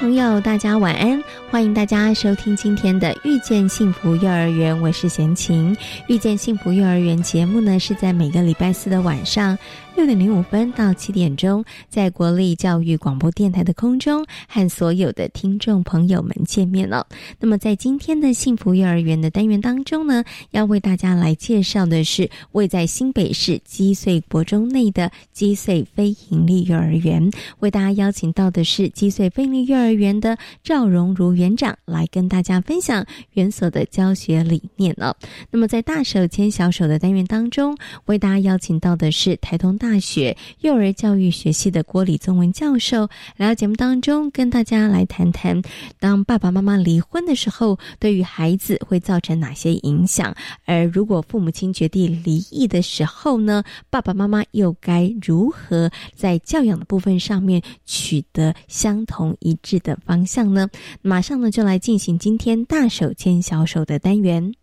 朋友，大家晚安！欢迎大家收听今天的《遇见幸福幼儿园》，我是贤琴。《遇见幸福幼儿园》节目呢，是在每个礼拜四的晚上。六点零五分到七点钟，在国立教育广播电台的空中和所有的听众朋友们见面了。那么，在今天的幸福幼儿园的单元当中呢，要为大家来介绍的是位在新北市积穗国中内的积穗非营利幼儿园。为大家邀请到的是积穗非营利幼儿园的赵荣如园长来跟大家分享园所的教学理念了。那么，在大手牵小手的单元当中，为大家邀请到的是台东。大大学幼儿教育学系的郭李宗文教授来到节目当中，跟大家来谈谈，当爸爸妈妈离婚的时候，对于孩子会造成哪些影响？而如果父母亲决定离异的时候呢，爸爸妈妈又该如何在教养的部分上面取得相同一致的方向呢？马上呢，就来进行今天大手牵小手的单元。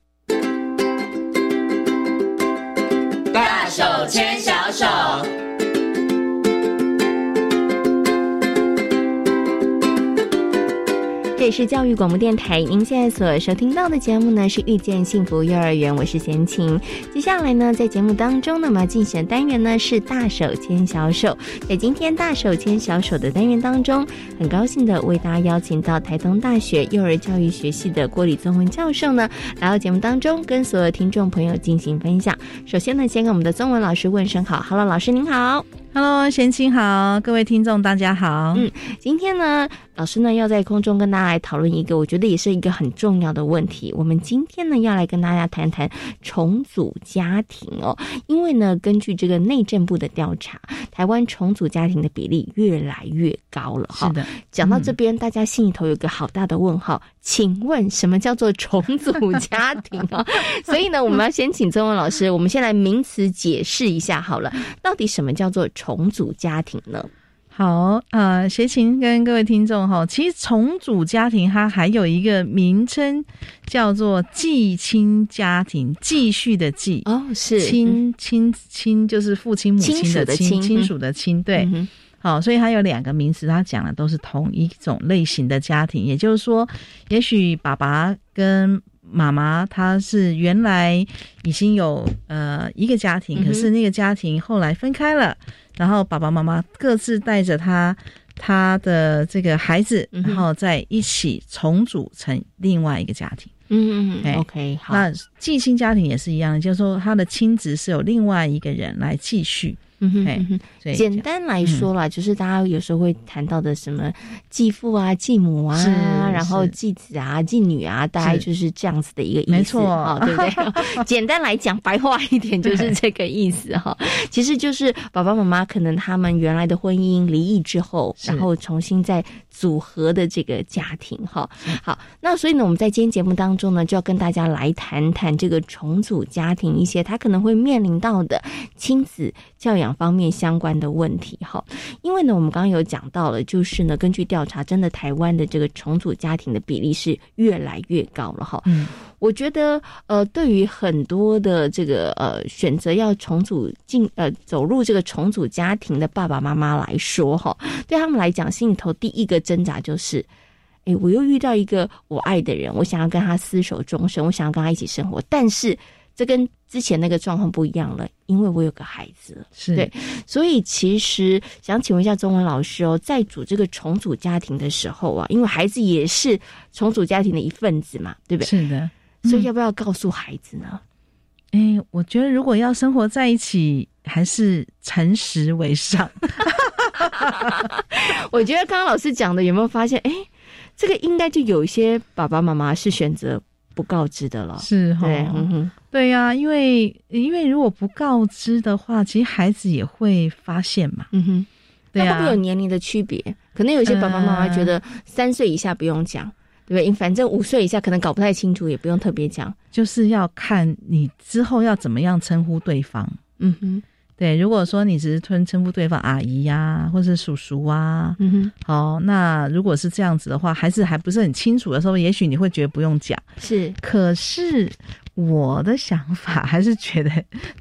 大手牵掌。里是教育广播电台，您现在所收听到的节目呢是遇见幸福幼儿园，我是贤琴。接下来呢，在节目当中呢，我们要进行的单元呢是大手牵小手。在今天大手牵小手的单元当中，很高兴的为大家邀请到台东大学幼儿教育学系的郭李宗文教授呢来到节目当中，跟所有听众朋友进行分享。首先呢，先跟我们的宗文老师问声好，Hello，老师您好，Hello，贤青好，各位听众大家好，嗯，今天呢。老师呢要在空中跟大家来讨论一个，我觉得也是一个很重要的问题。我们今天呢要来跟大家谈谈重组家庭哦，因为呢根据这个内政部的调查，台湾重组家庭的比例越来越高了哈。是的，讲到这边，大家心里头有个好大的问号，请问什么叫做重组家庭啊？所以呢，我们要先请曾文老师，我们先来名词解释一下好了，到底什么叫做重组家庭呢？好，呃，协琴跟各位听众哈，其实重组家庭它还有一个名称叫做继亲家庭，继续的继。哦，是亲亲亲，就是父亲母亲的亲，亲属的亲，对，好，所以它有两个名词，它讲的都是同一种类型的家庭，也就是说，也许爸爸跟妈妈他是原来已经有呃一个家庭，可是那个家庭后来分开了。然后爸爸妈妈各自带着他他的这个孩子，然后在一起重组成另外一个家庭。嗯嗯嗯，OK，好。那寄亲家庭也是一样，就是说他的亲职是有另外一个人来继续。嗯哼，简单来说啦，就是大家有时候会谈到的什么继父啊、继母啊，然后继子啊、继女啊，大概就是这样子的一个意思哈，对不 对？简单来讲，白话一点就是这个意思哈。其实就是爸爸妈妈可能他们原来的婚姻离异之后，然后重新再组合的这个家庭哈。好，那所以呢，我们在今天节目当中呢，就要跟大家来谈谈这个重组家庭一些他可能会面临到的亲子教养。方面相关的问题哈，因为呢，我们刚刚有讲到了，就是呢，根据调查，真的台湾的这个重组家庭的比例是越来越高了哈。嗯，我觉得呃，对于很多的这个呃选择要重组进呃走入这个重组家庭的爸爸妈妈来说哈，对他们来讲，心里头第一个挣扎就是，哎，我又遇到一个我爱的人，我想要跟他厮守终生，我想要跟他一起生活，但是。这跟之前那个状况不一样了，因为我有个孩子，是对，所以其实想请问一下中文老师哦，在组这个重组家庭的时候啊，因为孩子也是重组家庭的一份子嘛，对不对？是的，所以要不要告诉孩子呢？哎，我觉得如果要生活在一起，还是诚实为上。我觉得刚刚老师讲的有没有发现？哎，这个应该就有一些爸爸妈妈是选择。不告知的了。是哈，对，嗯哼，对呀，因为因为如果不告知的话，其实孩子也会发现嘛。嗯哼，对会不会有年龄的区别？可能有些爸爸妈妈觉得三岁以下不用讲，对不对？反正五岁以下可能搞不太清楚，也不用特别讲。就是要看你之后要怎么样称呼对方。嗯哼。对，如果说你只是称称呼对方阿姨呀，或是叔叔啊，嗯哼，好，那如果是这样子的话，还是还不是很清楚的时候，也许你会觉得不用讲。是，可是我的想法还是觉得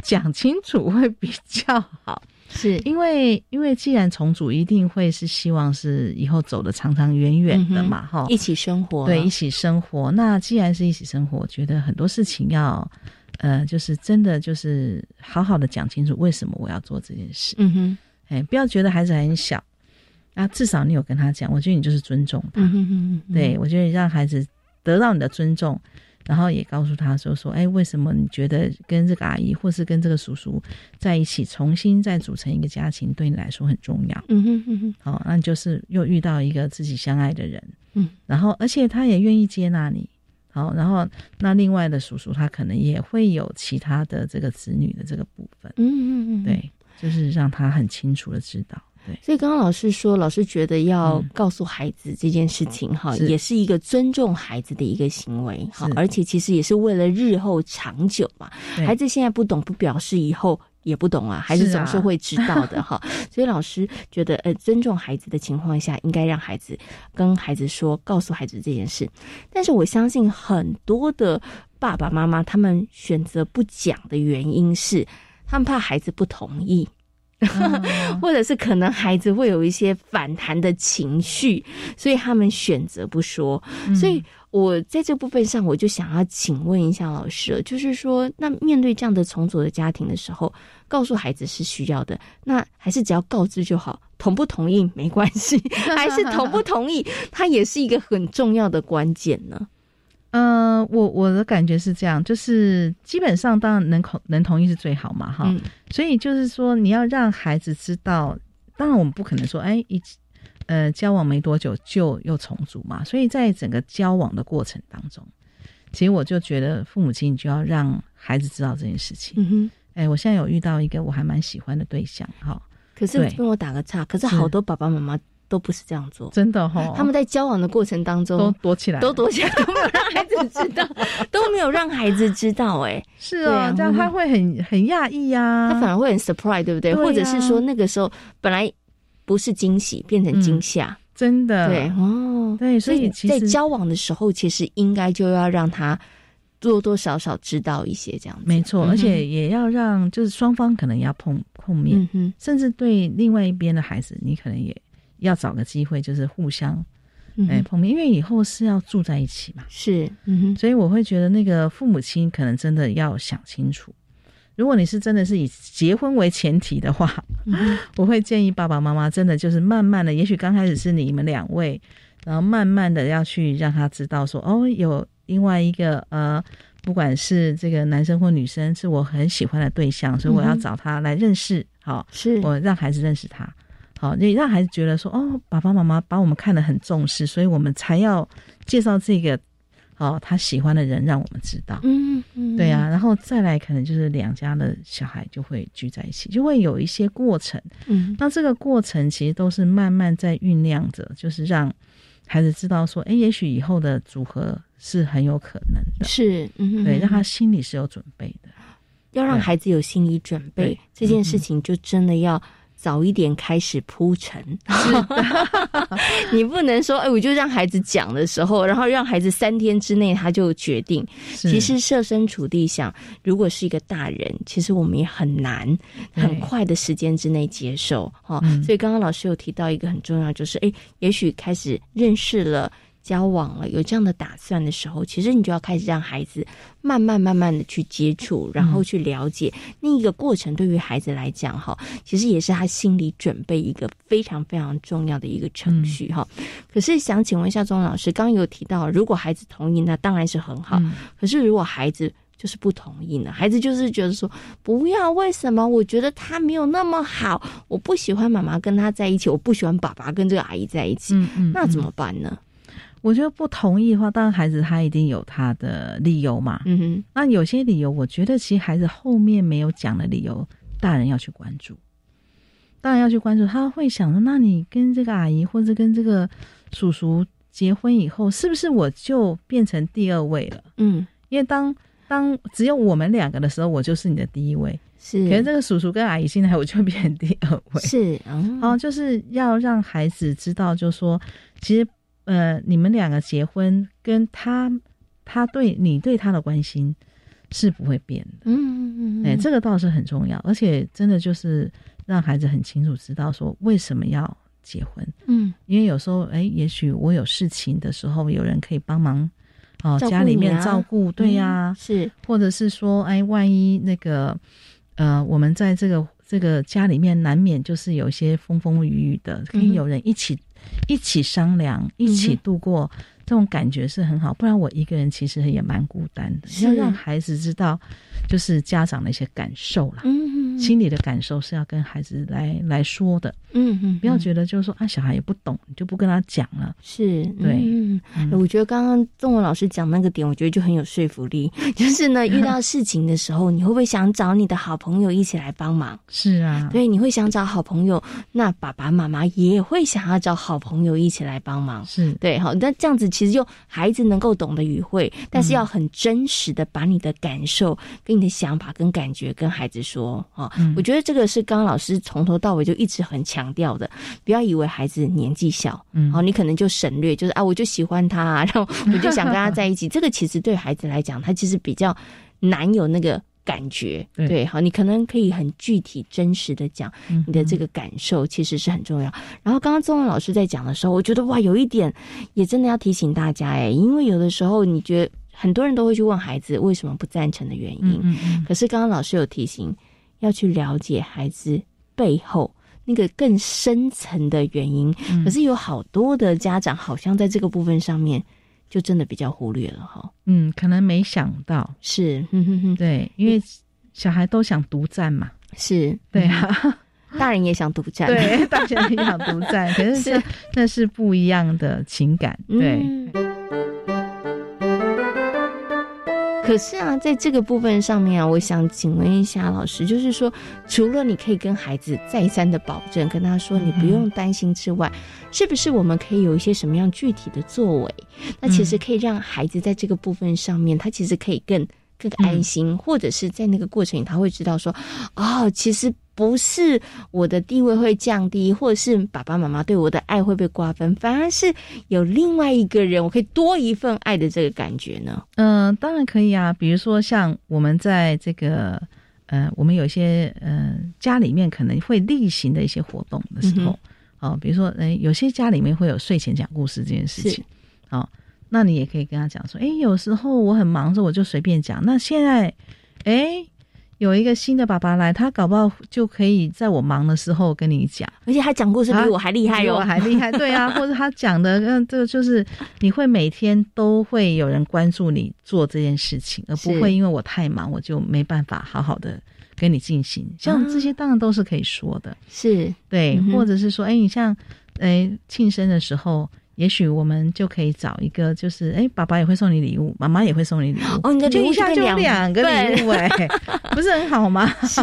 讲清楚会比较好，是因为因为既然重组，一定会是希望是以后走的长长远远的嘛，哈，一起生活，对，一起生活。那既然是一起生活，我觉得很多事情要。呃，就是真的，就是好好的讲清楚为什么我要做这件事。嗯哼，哎，不要觉得孩子很小，啊，至少你有跟他讲，我觉得你就是尊重他。嗯哼哼，对我觉得让孩子得到你的尊重，然后也告诉他说说，哎，为什么你觉得跟这个阿姨或是跟这个叔叔在一起，重新再组成一个家庭，对你来说很重要。嗯哼哼哼，好，那你就是又遇到一个自己相爱的人，嗯，然后而且他也愿意接纳你。好，然后那另外的叔叔他可能也会有其他的这个子女的这个部分，嗯嗯嗯，对，就是让他很清楚的知道，对。所以刚刚老师说，老师觉得要告诉孩子这件事情，哈，也是一个尊重孩子的一个行为，哈，而且其实也是为了日后长久嘛。孩子现在不懂，不表示以后。也不懂啊，孩子总是会知道的哈。所以老师觉得，呃，尊重孩子的情况下，应该让孩子跟孩子说，告诉孩子这件事。但是我相信很多的爸爸妈妈，他们选择不讲的原因是，他们怕孩子不同意。或者是可能孩子会有一些反弹的情绪，所以他们选择不说。所以我在这部分上，我就想要请问一下老师，就是说，那面对这样的重组的家庭的时候，告诉孩子是需要的，那还是只要告知就好，同不同意没关系，还是同不同意，它也是一个很重要的关键呢？嗯，我我的感觉是这样，就是基本上当然能同能同意是最好嘛，哈。所以就是说，你要让孩子知道，当然我们不可能说，哎，一呃交往没多久就又重组嘛。所以在整个交往的过程当中，其实我就觉得父母亲就要让孩子知道这件事情。嗯哼，哎，我现在有遇到一个我还蛮喜欢的对象，哈。可是跟我打个岔，可是好多爸爸妈妈。都不是这样做，真的哈。他们在交往的过程当中都躲起来，都躲起来，都没有让孩子知道，都没有让孩子知道。哎，是啊，这样他会很很讶异呀，他反而会很 surprise，对不对？或者是说那个时候本来不是惊喜，变成惊吓，真的。对哦，对，所以在交往的时候，其实应该就要让他多多少少知道一些这样子。没错，而且也要让就是双方可能要碰碰面，甚至对另外一边的孩子，你可能也。要找个机会，就是互相哎碰面，因为以后是要住在一起嘛。是，所以我会觉得那个父母亲可能真的要想清楚。如果你是真的是以结婚为前提的话，我会建议爸爸妈妈真的就是慢慢的，也许刚开始是你们两位，然后慢慢的要去让他知道说，哦，有另外一个呃，不管是这个男生或女生，是我很喜欢的对象，所以我要找他来认识。好，是我让孩子认识他。好，你让孩子觉得说，哦，爸爸妈妈把我们看得很重视，所以我们才要介绍这个，哦，他喜欢的人让我们知道。嗯嗯，对啊，然后再来，可能就是两家的小孩就会聚在一起，就会有一些过程。嗯，那这个过程其实都是慢慢在酝酿着，就是让孩子知道说，哎，也许以后的组合是很有可能的。是，嗯，对，让他心里是有准备的，要让孩子有心理准备，这件事情就真的要。早一点开始铺陈，你不能说哎，我就让孩子讲的时候，然后让孩子三天之内他就决定。其实设身处地想，如果是一个大人，其实我们也很难很快的时间之内接受哈。所以刚刚老师有提到一个很重要，就是哎，也许开始认识了。交往了，有这样的打算的时候，其实你就要开始让孩子慢慢慢慢的去接触，然后去了解那一个过程。对于孩子来讲，哈，其实也是他心理准备一个非常非常重要的一个程序，哈。可是想请问一下钟老师，刚刚有提到，如果孩子同意，那当然是很好。可是如果孩子就是不同意呢？孩子就是觉得说不要，为什么？我觉得他没有那么好，我不喜欢妈妈跟他在一起，我不喜欢爸爸跟这个阿姨在一起，那怎么办呢？我觉得不同意的话，当然孩子他一定有他的理由嘛。嗯哼，那有些理由，我觉得其实孩子后面没有讲的理由，大人要去关注。大人要去关注，他会想说：那你跟这个阿姨或者跟这个叔叔结婚以后，是不是我就变成第二位了？嗯，因为当当只有我们两个的时候，我就是你的第一位。是，可是这个叔叔跟阿姨现在我就变成第二位。是，哦，就是要让孩子知道，就说其实。呃，你们两个结婚，跟他他对你对他的关心是不会变的。嗯嗯嗯，哎，这个倒是很重要，而且真的就是让孩子很清楚知道说为什么要结婚。嗯，因为有时候，哎，也许我有事情的时候，有人可以帮忙哦，家里面照顾，对呀，是，或者是说，哎，万一那个呃，我们在这个这个家里面难免就是有一些风风雨雨的，可以有人一起。一起商量，一起度过，这种感觉是很好。不然我一个人其实也蛮孤单的。要让孩子知道，就是家长的一些感受啦，嗯，心里的感受是要跟孩子来来说的。嗯嗯，不要觉得就是说啊，小孩也不懂，你就不跟他讲了。是对，嗯，我觉得刚刚中文老师讲那个点，我觉得就很有说服力。就是呢，遇到事情的时候，你会不会想找你的好朋友一起来帮忙？是啊，对，你会想找好朋友，那爸爸妈妈也会想要找好朋友一起来帮忙。是对，好，那这样子其实就孩子能够懂得语汇，但是要很真实的把你的感受、跟你的想法、跟感觉跟孩子说啊。我觉得这个是刚刚老师从头到尾就一直很强。调的，不要以为孩子年纪小，嗯，好，你可能就省略，就是啊，我就喜欢他，然后我就想跟他在一起。这个其实对孩子来讲，他其实比较难有那个感觉，对，好，你可能可以很具体、真实的讲你的这个感受，其实是很重要。然后刚刚宗文老师在讲的时候，我觉得哇，有一点也真的要提醒大家，哎，因为有的时候你觉得很多人都会去问孩子为什么不赞成的原因，嗯嗯，可是刚刚老师有提醒，要去了解孩子背后。那个更深层的原因，可是有好多的家长好像在这个部分上面就真的比较忽略了哈。嗯，可能没想到。是，对，因为小孩都想独占嘛，是对啊，大人也想独占，对，大人也想独占，可是那是不一样的情感，对。可是啊，在这个部分上面啊，我想请问一下老师，就是说，除了你可以跟孩子再三的保证，跟他说你不用担心之外，是不是我们可以有一些什么样具体的作为？那其实可以让孩子在这个部分上面，他其实可以更更安心，或者是在那个过程里，他会知道说，哦，其实。不是我的地位会降低，或者是爸爸妈妈对我的爱会被瓜分，反而是有另外一个人，我可以多一份爱的这个感觉呢？嗯，当然可以啊。比如说像我们在这个呃，我们有一些呃家里面可能会例行的一些活动的时候，哦，比如说哎，有些家里面会有睡前讲故事这件事情，哦，那你也可以跟他讲说，哎，有时候我很忙的时候我就随便讲，那现在哎。有一个新的爸爸来，他搞不好就可以在我忙的时候跟你讲，而且他讲故事比我还厉害哟，还厉害，对啊，或者他讲的，嗯，这个就是你会每天都会有人关注你做这件事情，而不会因为我太忙，我就没办法好好的跟你进行。像这些当然都是可以说的，是。对，或者是说，哎，你像，哎，庆生的时候。也许我们就可以找一个，就是哎，爸爸也会送你礼物，妈妈也会送你礼物，哦，你的礼物就两个礼物，哎，不是很好吗？是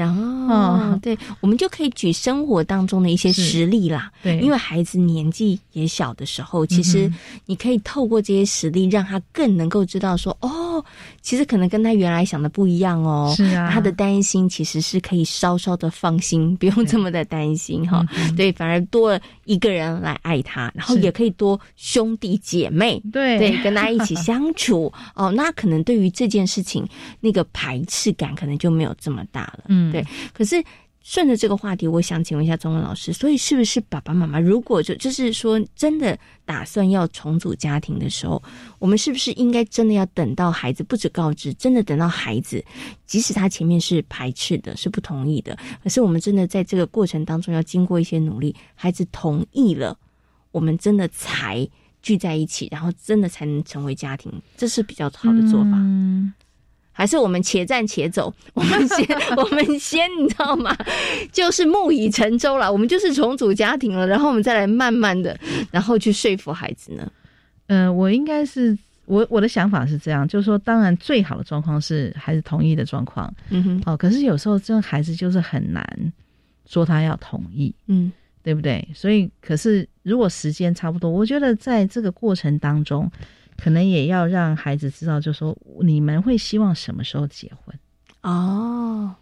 哦，对，我们就可以举生活当中的一些实例啦。对，因为孩子年纪也小的时候，其实你可以透过这些实例，让他更能够知道说，哦，其实可能跟他原来想的不一样哦。是啊，他的担心其实是可以稍稍的放心，不用这么的担心哈。对，反而多了一个人来爱他，然后也。可以多兄弟姐妹，对对，跟他一起相处 哦，那可能对于这件事情那个排斥感可能就没有这么大了，嗯，对。可是顺着这个话题，我想请问一下中文老师，所以是不是爸爸妈妈如果就就是说真的打算要重组家庭的时候，我们是不是应该真的要等到孩子不止告知，真的等到孩子，即使他前面是排斥的，是不同意的，可是我们真的在这个过程当中要经过一些努力，孩子同意了。我们真的才聚在一起，然后真的才能成为家庭，这是比较好的做法。嗯，还是我们且战且走，我们先，我们先，你知道吗？就是木已成舟了，我们就是重组家庭了，然后我们再来慢慢的，然后去说服孩子呢。呃，我应该是我我的想法是这样，就是说，当然最好的状况是孩子同意的状况，嗯哼，哦，可是有时候这孩子就是很难说他要同意，嗯，对不对？所以，可是如果时间差不多，我觉得在这个过程当中，可能也要让孩子知道，就说你们会希望什么时候结婚哦。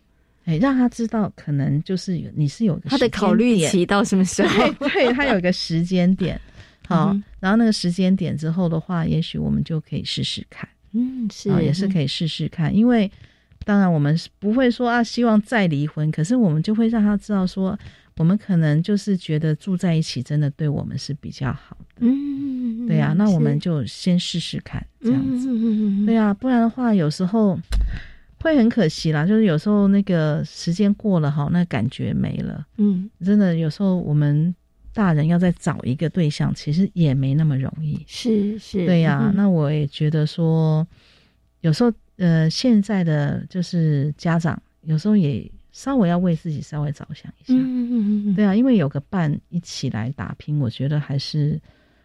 哎，让他知道，可能就是你是有他的考虑期到什么时候？对他有一个时间点，好，然后那个时间点之后的话，也许我们就可以试试看。嗯，是，也是可以试试看。因为当然我们不会说啊，希望再离婚，可是我们就会让他知道说，我们可能就是觉得住在一起真的对我们是比较好的。嗯，对呀，那我们就先试试看这样子。嗯对呀，不然的话，有时候。会很可惜啦，就是有时候那个时间过了哈，那感觉没了。嗯，真的有时候我们大人要再找一个对象，其实也没那么容易。是是，对呀。那我也觉得说，有时候呃，现在的就是家长有时候也稍微要为自己稍微着想一下。嗯嗯嗯嗯。对啊，因为有个伴一起来打拼，我觉得还是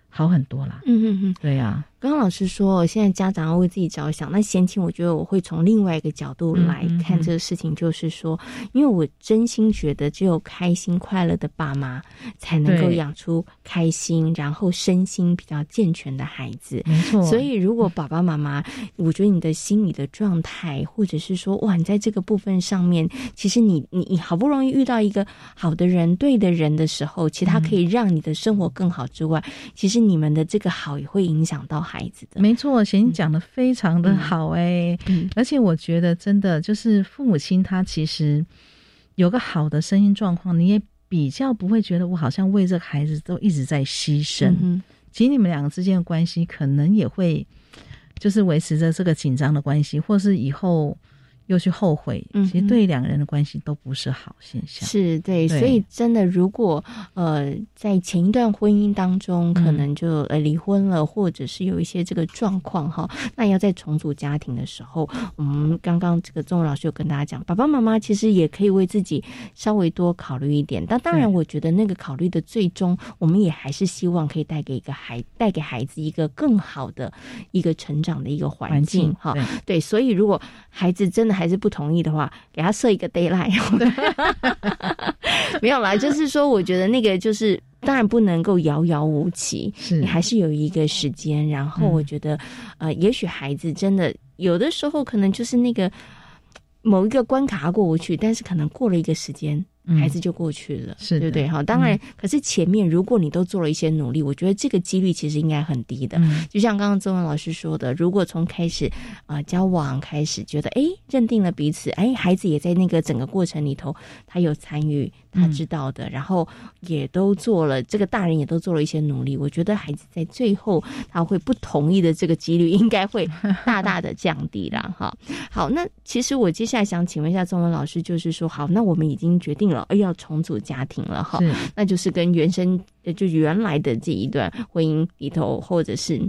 好很多啦。嗯嗯嗯，对呀。刚刚老师说，现在家长要为自己着想。那贤青，我觉得我会从另外一个角度来看这个事情，就是说，因为我真心觉得，只有开心快乐的爸妈，才能够养出开心，然后身心比较健全的孩子。没错。所以，如果爸爸妈妈，我觉得你的心理的状态，或者是说，哇，你在这个部分上面，其实你你你好不容易遇到一个好的人、对的人的时候，其实他可以让你的生活更好之外，其实你们的这个好也会影响到。孩子的没错，贤讲的非常的好哎，而且我觉得真的就是父母亲他其实有个好的声音状况，你也比较不会觉得我好像为这个孩子都一直在牺牲。嗯其实你们两个之间的关系可能也会就是维持着这个紧张的关系，或是以后。又去后悔，其实对两个人的关系都不是好现象。是对，所以真的，如果呃在前一段婚姻当中，可能就呃离婚了，或者是有一些这个状况哈，那要在重组家庭的时候，我们刚刚这个钟老师有跟大家讲，爸爸妈妈其实也可以为自己稍微多考虑一点。但当然，我觉得那个考虑的最终，我们也还是希望可以带给一个孩带给孩子一个更好的一个成长的一个环境哈。对，所以如果孩子真的。还是不同意的话，给他设一个 d a y l i g h t 没有啦，就是说，我觉得那个就是当然不能够遥遥无期，你还是有一个时间。然后我觉得，呃，也许孩子真的有的时候可能就是那个某一个关卡过不去，但是可能过了一个时间。孩子就过去了，是对不对？哈，当然，可是前面如果你都做了一些努力，我觉得这个几率其实应该很低的。就像刚刚周文老师说的，如果从开始啊交往开始，觉得哎认定了彼此，哎孩子也在那个整个过程里头，他有参与，他知道的，然后也都做了，这个大人也都做了一些努力，我觉得孩子在最后他会不同意的这个几率应该会大大的降低了。哈，好，那其实我接下来想请问一下周文老师，就是说，好，那我们已经决定了。而要重组家庭了哈，那就是跟原生就原来的这一段婚姻里头，或者是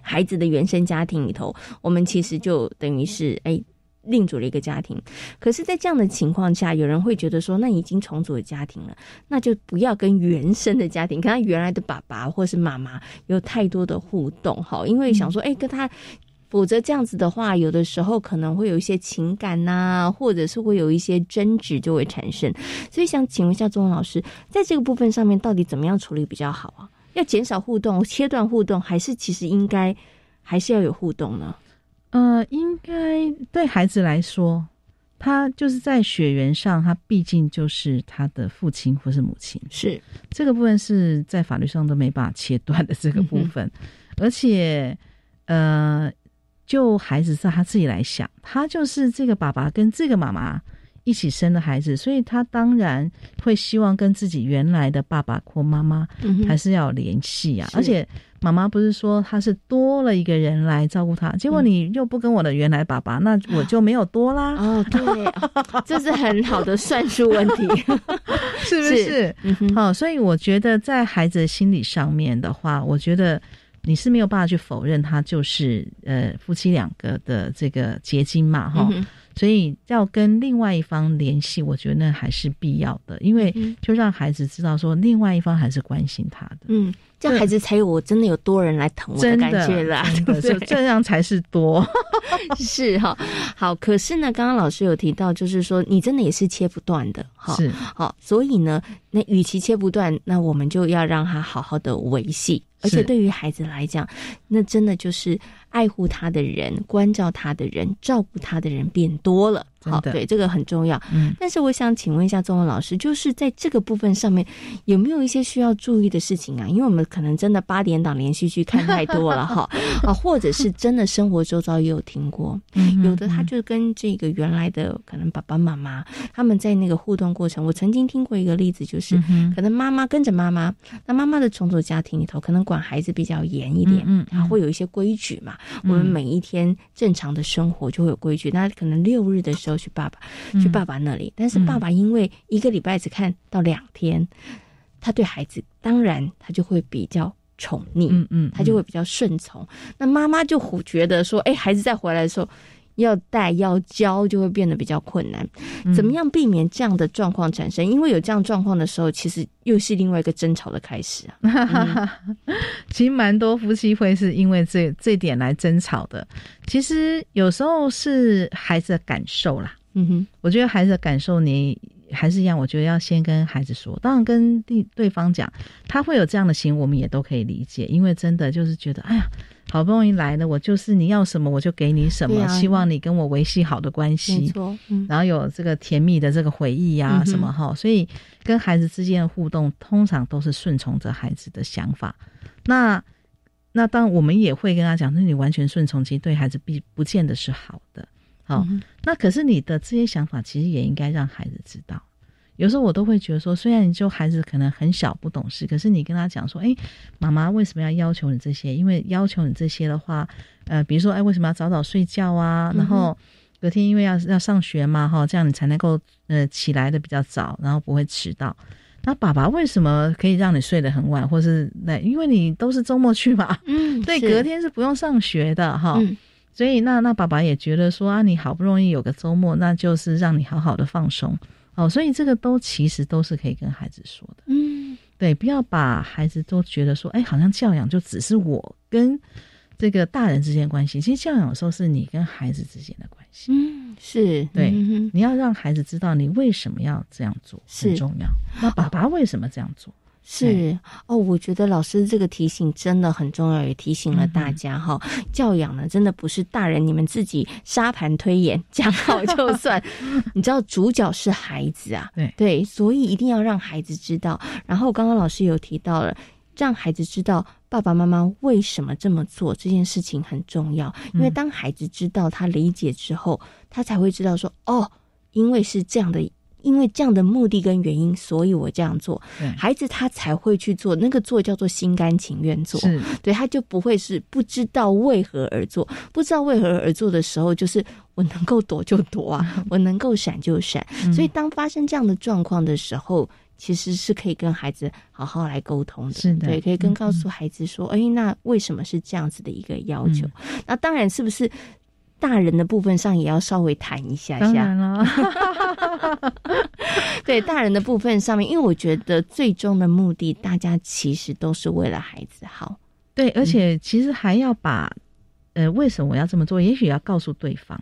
孩子的原生家庭里头，我们其实就等于是哎另组了一个家庭。可是，在这样的情况下，有人会觉得说，那已经重组了家庭了，那就不要跟原生的家庭，跟他原来的爸爸或是妈妈有太多的互动哈，因为想说，哎，跟他。否则这样子的话，有的时候可能会有一些情感呐，或者是会有一些争执就会产生。所以想请问一下钟文老师，在这个部分上面，到底怎么样处理比较好啊？要减少互动、切断互动，还是其实应该还是要有互动呢？呃，应该对孩子来说，他就是在血缘上，他毕竟就是他的父亲或是母亲，是这个部分是在法律上都没办法切断的这个部分，而且呃。就孩子是他自己来想，他就是这个爸爸跟这个妈妈一起生的孩子，所以他当然会希望跟自己原来的爸爸或妈妈还是要联系啊。而且妈妈不是说他是多了一个人来照顾他，结果你又不跟我的原来爸爸，那我就没有多啦。哦，对，这是很好的算术问题，是不是？好，所以我觉得在孩子心理上面的话，我觉得。你是没有办法去否认他就是呃夫妻两个的这个结晶嘛哈，所以要跟另外一方联系，我觉得那还是必要的，因为就让孩子知道说另外一方还是关心他的。嗯，这样孩子才有我真的有多人来疼我的感觉啦，对，这样才是多，是哈。好，可是呢，刚刚老师有提到，就是说你真的也是切不断的，哈，是好，所以呢，那与其切不断，那我们就要让他好好的维系。而且对于孩子来讲，那真的就是爱护他的人、关照他的人、照顾他的人变多了。好，对，这个很重要。嗯，但是我想请问一下钟文老师，就是在这个部分上面有没有一些需要注意的事情啊？因为我们可能真的八点档连续剧看太多了哈。啊，或者是真的生活周遭也有听过，有的他就跟这个原来的可能爸爸妈妈他们在那个互动过程，我曾经听过一个例子，就是可能妈妈跟着妈妈，那妈妈的重组家庭里头可能管孩子比较严一点，嗯，会有一些规矩嘛，我们每一天正常的生活就会有规矩，那可能六日的时候。去爸爸，去爸爸那里。但是爸爸因为一个礼拜只看到两天，他对孩子当然他就会比较宠溺，嗯嗯，他就会比较顺从。那妈妈就觉得说，哎，孩子再回来的时候。要带要教就会变得比较困难，怎么样避免这样的状况产生？因为有这样状况的时候，其实又是另外一个争吵的开始啊。其实蛮多夫妻会是因为这这点来争吵的。其实有时候是孩子的感受啦。嗯哼，我觉得孩子的感受你还是一样，我觉得要先跟孩子说，当然跟对对方讲，他会有这样的行为，我们也都可以理解，因为真的就是觉得，哎呀。好不容易来了，我就是你要什么我就给你什么，希望你跟我维系好的关系，然后有这个甜蜜的这个回忆呀什么哈，所以跟孩子之间的互动通常都是顺从着孩子的想法。那那当我们也会跟他讲，那你完全顺从，其实对孩子并不见得是好的。好，那可是你的这些想法，其实也应该让孩子知道。有时候我都会觉得说，虽然你就孩子可能很小不懂事，可是你跟他讲说，哎，妈妈为什么要要求你这些？因为要求你这些的话，呃，比如说，哎，为什么要早早睡觉啊？然后隔天因为要要上学嘛，哈，这样你才能够呃起来的比较早，然后不会迟到。那爸爸为什么可以让你睡得很晚，或是那因为你都是周末去嘛，嗯，对，隔天是不用上学的哈，所以那那爸爸也觉得说啊，你好不容易有个周末，那就是让你好好的放松。哦，所以这个都其实都是可以跟孩子说的，嗯，对，不要把孩子都觉得说，哎，好像教养就只是我跟这个大人之间关系，其实教养有时候是你跟孩子之间的关系，嗯，是。对，你要让孩子知道你为什么要这样做很重要，那爸爸为什么这样做？是哦，我觉得老师这个提醒真的很重要，也提醒了大家哈。教养呢，真的不是大人你们自己沙盘推演讲好就算，你知道主角是孩子啊，对对，所以一定要让孩子知道。然后刚刚老师有提到了，让孩子知道爸爸妈妈为什么这么做这件事情很重要，因为当孩子知道他理解之后，他才会知道说哦，因为是这样的。因为这样的目的跟原因，所以我这样做，孩子他才会去做。那个做叫做心甘情愿做，对，他就不会是不知道为何而做。不知道为何而做的时候，就是我能够躲就躲啊，我能够闪就闪。所以当发生这样的状况的时候，其实是可以跟孩子好好来沟通的，对，可以跟告诉孩子说：“哎，那为什么是这样子的一个要求？那当然是不是？”大人的部分上也要稍微谈一下下，对大人的部分上面，因为我觉得最终的目的，大家其实都是为了孩子好。对，而且其实还要把，呃，为什么我要这么做？也许要告诉对方，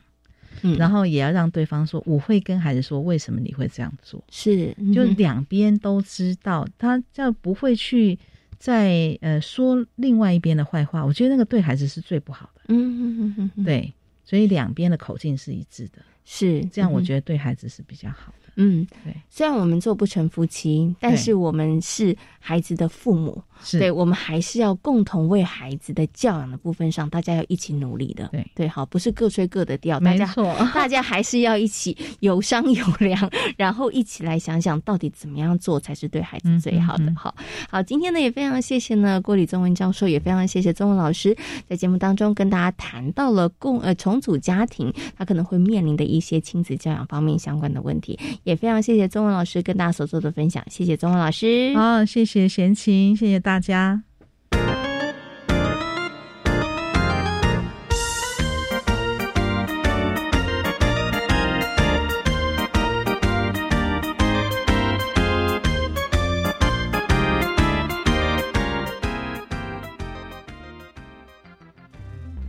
嗯，然后也要让对方说，我会跟孩子说，为什么你会这样做？是，就两边都知道，他这样不会去在呃说另外一边的坏话。我觉得那个对孩子是最不好的。嗯嗯嗯，对。所以两边的口径是一致的，是这样，我觉得对孩子是比较好的。嗯，对。虽然我们做不成夫妻，但是我们是孩子的父母。对，我们还是要共同为孩子的教养的部分上，大家要一起努力的。对对，好，不是各吹各的调，没错，大家还是要一起有商有量，然后一起来想想到底怎么样做才是对孩子最好的。好好，今天呢也非常谢谢呢郭李宗文教授，也非常谢谢宗文老师在节目当中跟大家谈到了共呃重组家庭他可能会面临的一些亲子教养方面相关的问题，也非常谢谢宗文老师跟大家所做的分享，谢谢宗文老师。哦，谢谢贤琴，谢谢。大家。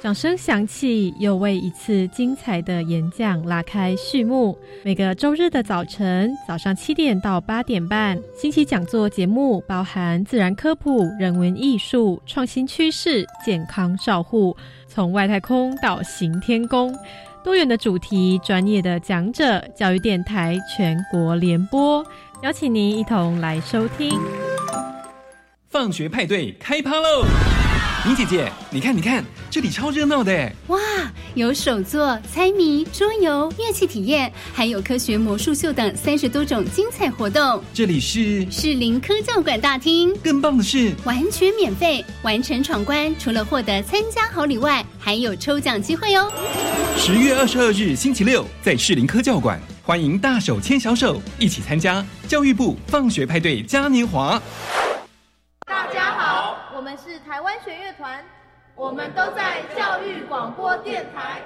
掌声响起，又为一次精彩的演讲拉开序幕。每个周日的早晨，早上七点到八点半，星期讲座节目包含自然科普、人文艺术、创新趋势、健康照护，从外太空到行天宫，多元的主题，专业的讲者，教育电台全国联播，邀请您一同来收听。放学派对开趴喽！林姐姐，你看，你看，这里超热闹的！哇，有手作、猜谜、桌游、乐器体验，还有科学魔术秀等三十多种精彩活动。这里是士林科教馆大厅。更棒的是，完全免费，完成闯关，除了获得参加好礼外，还有抽奖机会哦！十月二十二日星期六，在士林科教馆，欢迎大手牵小手，一起参加教育部放学派对嘉年华。台湾学乐团，我们都在教育广播电台。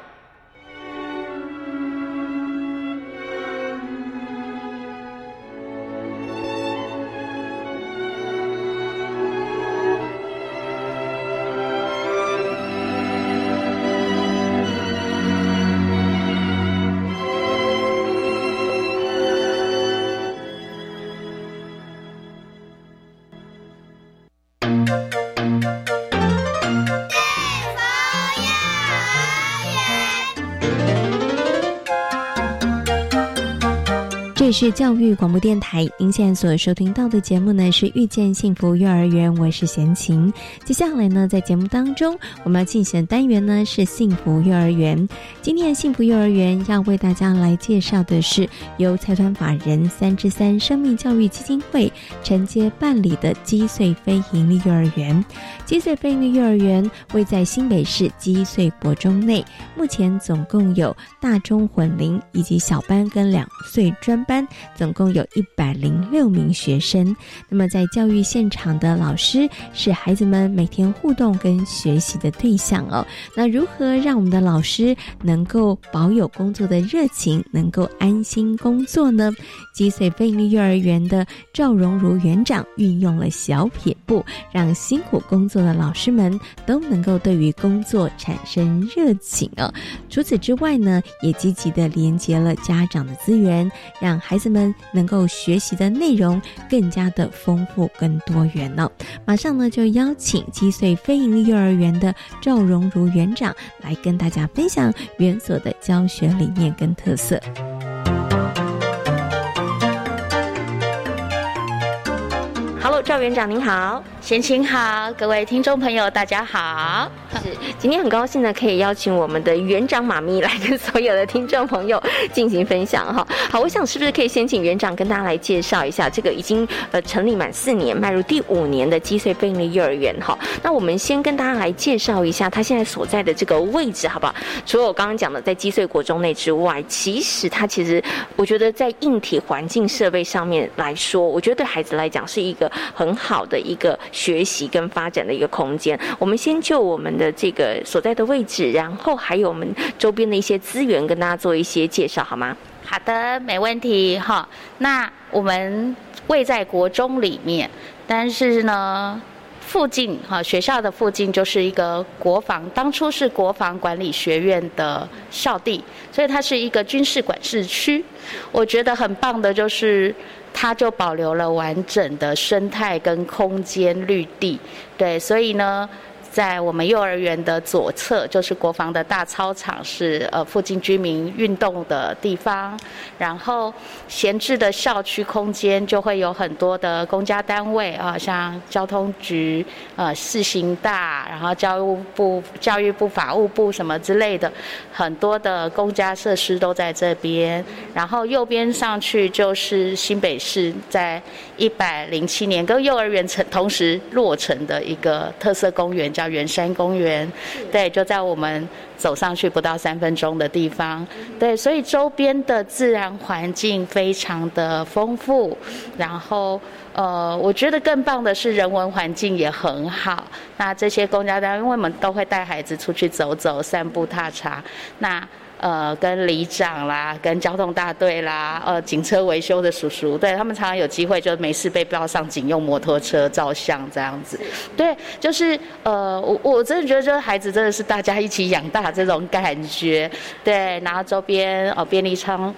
是教育广播电台，您现在所收听到的节目呢是遇见幸福幼儿园，我是贤琴。接下来呢，在节目当中，我们要进行的单元呢是幸福幼儿园。今天幸福幼儿园要为大家来介绍的是由财团法人三之三生命教育基金会承接办理的基穗非营利幼儿园。基穗非营利幼儿园位在新北市基穗国中内，目前总共有大中混龄以及小班跟两岁专班。总共有一百零六名学生。那么，在教育现场的老师是孩子们每天互动跟学习的对象哦。那如何让我们的老师能够保有工作的热情，能够安心工作呢？积穗飞利幼儿园的赵荣如园长运用了小撇步，让辛苦工作的老师们都能够对于工作产生热情哦。除此之外呢，也积极的连接了家长的资源，让孩孩子们能够学习的内容更加的丰富跟多元呢。马上呢，就邀请击碎非营利幼儿园的赵荣如园长来跟大家分享园所的教学理念跟特色。Hello，赵园长您好，贤琴好，各位听众朋友大家好。是，今天很高兴呢，可以邀请我们的园长妈咪来跟所有的听众朋友进行分享哈。好，我想是不是可以先请园长跟大家来介绍一下这个已经呃成立满四年、迈入第五年的积穗贝利幼儿园哈？那我们先跟大家来介绍一下他现在所在的这个位置好不好？除了我刚刚讲的在积穗国中内之外，其实它其实我觉得在硬体环境设备上面来说，我觉得对孩子来讲是一个。很好的一个学习跟发展的一个空间。我们先就我们的这个所在的位置，然后还有我们周边的一些资源，跟大家做一些介绍，好吗？好的，没问题哈。那我们位在国中里面，但是呢，附近哈学校的附近就是一个国防，当初是国防管理学院的校地，所以它是一个军事管制区。我觉得很棒的就是。它就保留了完整的生态跟空间绿地，对，所以呢，在我们幼儿园的左侧，就是国防的大操场，是呃附近居民运动的地方。然后闲置的校区空间就会有很多的公家单位啊，像交通局、呃市行大，然后教育部、教育部、法务部什么之类的，很多的公家设施都在这边。然后右边上去就是新北市在一百零七年跟幼儿园成同时落成的一个特色公园，叫圆山公园。对，就在我们走上去不到三分钟的地方。对，所以周边的自然环境非常的丰富。然后，呃，我觉得更棒的是人文环境也很好。那这些公交单位，因为我们都会带孩子出去走走、散步、踏查。那呃，跟里长啦，跟交通大队啦，呃，警车维修的叔叔，对他们常常有机会就没事被标上警用摩托车照相这样子。对，就是呃，我我真的觉得，就是孩子真的是大家一起养大这种感觉。对，然后周边哦，便利商。